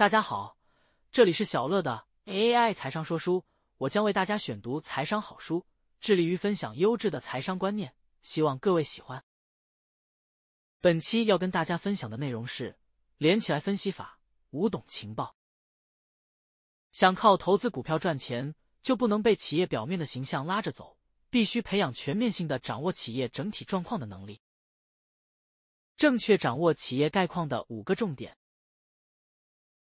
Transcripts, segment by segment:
大家好，这里是小乐的 AI 财商说书，我将为大家选读财商好书，致力于分享优质的财商观念，希望各位喜欢。本期要跟大家分享的内容是连起来分析法，五懂情报。想靠投资股票赚钱，就不能被企业表面的形象拉着走，必须培养全面性的掌握企业整体状况的能力。正确掌握企业概况的五个重点。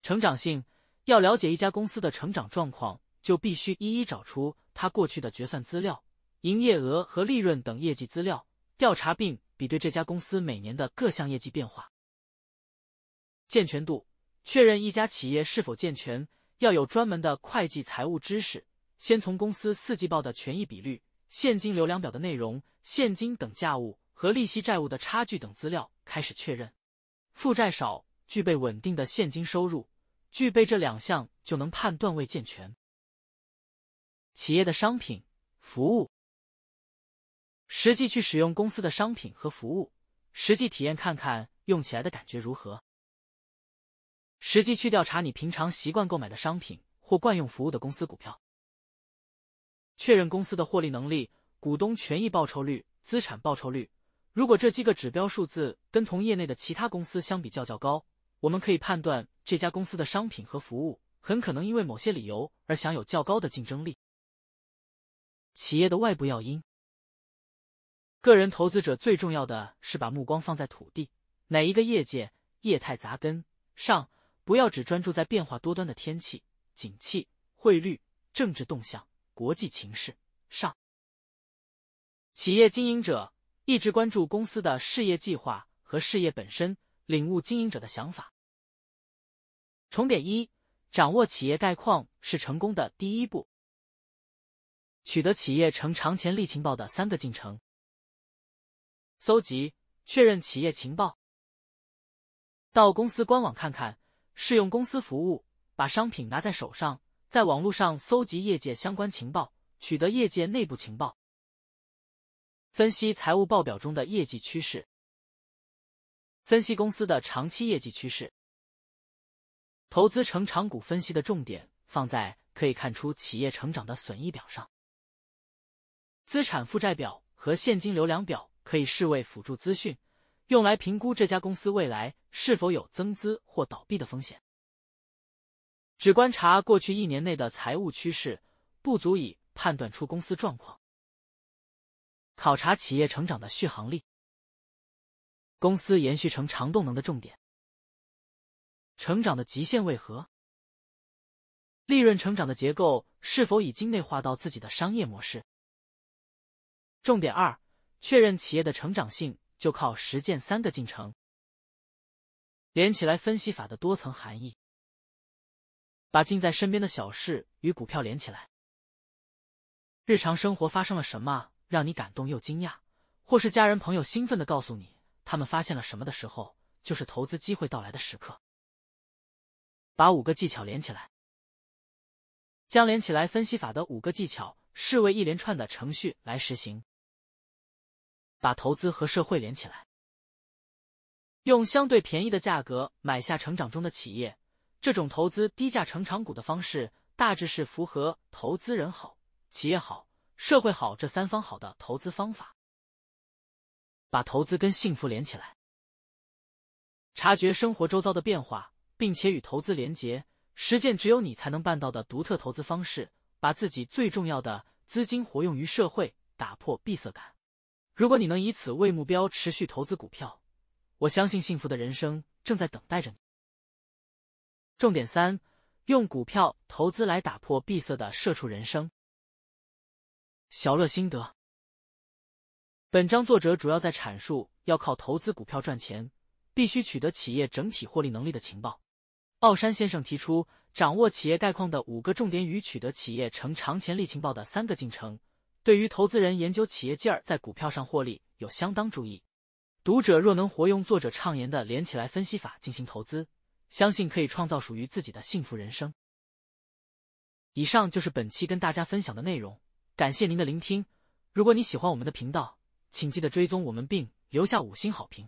成长性要了解一家公司的成长状况，就必须一一找出它过去的决算资料、营业额和利润等业绩资料，调查并比对这家公司每年的各项业绩变化。健全度确认一家企业是否健全，要有专门的会计财务知识，先从公司四季报的权益比率、现金流量表的内容、现金等价物和利息债务的差距等资料开始确认，负债少，具备稳定的现金收入。具备这两项就能判断未健全。企业的商品、服务，实际去使用公司的商品和服务，实际体验看看用起来的感觉如何。实际去调查你平常习惯购买的商品或惯用服务的公司股票，确认公司的获利能力、股东权益报酬率、资产报酬率。如果这几个指标数字跟同业内的其他公司相比较较高。我们可以判断这家公司的商品和服务很可能因为某些理由而享有较高的竞争力。企业的外部要因，个人投资者最重要的是把目光放在土地哪一个业界业态扎根上，不要只专注在变化多端的天气、景气、汇率、政治动向、国际情势上。企业经营者一直关注公司的事业计划和事业本身。领悟经营者的想法。重点一：掌握企业概况是成功的第一步。取得企业呈长潜力情报的三个进程：搜集、确认企业情报，到公司官网看看，试用公司服务，把商品拿在手上，在网络上搜集业界相关情报，取得业界内部情报，分析财务报表中的业绩趋势。分析公司的长期业绩趋势，投资成长股分析的重点放在可以看出企业成长的损益表上。资产负债表和现金流量表可以视为辅助资讯，用来评估这家公司未来是否有增资或倒闭的风险。只观察过去一年内的财务趋势，不足以判断出公司状况。考察企业成长的续航力。公司延续成长动能的重点，成长的极限为何？利润成长的结构是否已经内化到自己的商业模式？重点二：确认企业的成长性，就靠实践三个进程。连起来分析法的多层含义：把近在身边的小事与股票连起来。日常生活发生了什么让你感动又惊讶，或是家人朋友兴奋的告诉你？他们发现了什么的时候，就是投资机会到来的时刻。把五个技巧连起来，将连起来分析法的五个技巧视为一连串的程序来实行。把投资和社会连起来，用相对便宜的价格买下成长中的企业，这种投资低价成长股的方式，大致是符合投资人好、企业好、社会好这三方好的投资方法。把投资跟幸福连起来，察觉生活周遭的变化，并且与投资连结，实践只有你才能办到的独特投资方式。把自己最重要的资金活用于社会，打破闭塞感。如果你能以此为目标持续投资股票，我相信幸福的人生正在等待着你。重点三：用股票投资来打破闭塞的社畜人生。小乐心得。本章作者主要在阐述，要靠投资股票赚钱，必须取得企业整体获利能力的情报。奥山先生提出，掌握企业概况的五个重点与取得企业呈长潜力情报的三个进程，对于投资人研究企业劲儿在股票上获利有相当注意。读者若能活用作者畅言的连起来分析法进行投资，相信可以创造属于自己的幸福人生。以上就是本期跟大家分享的内容，感谢您的聆听。如果你喜欢我们的频道，请记得追踪我们并留下五星好评。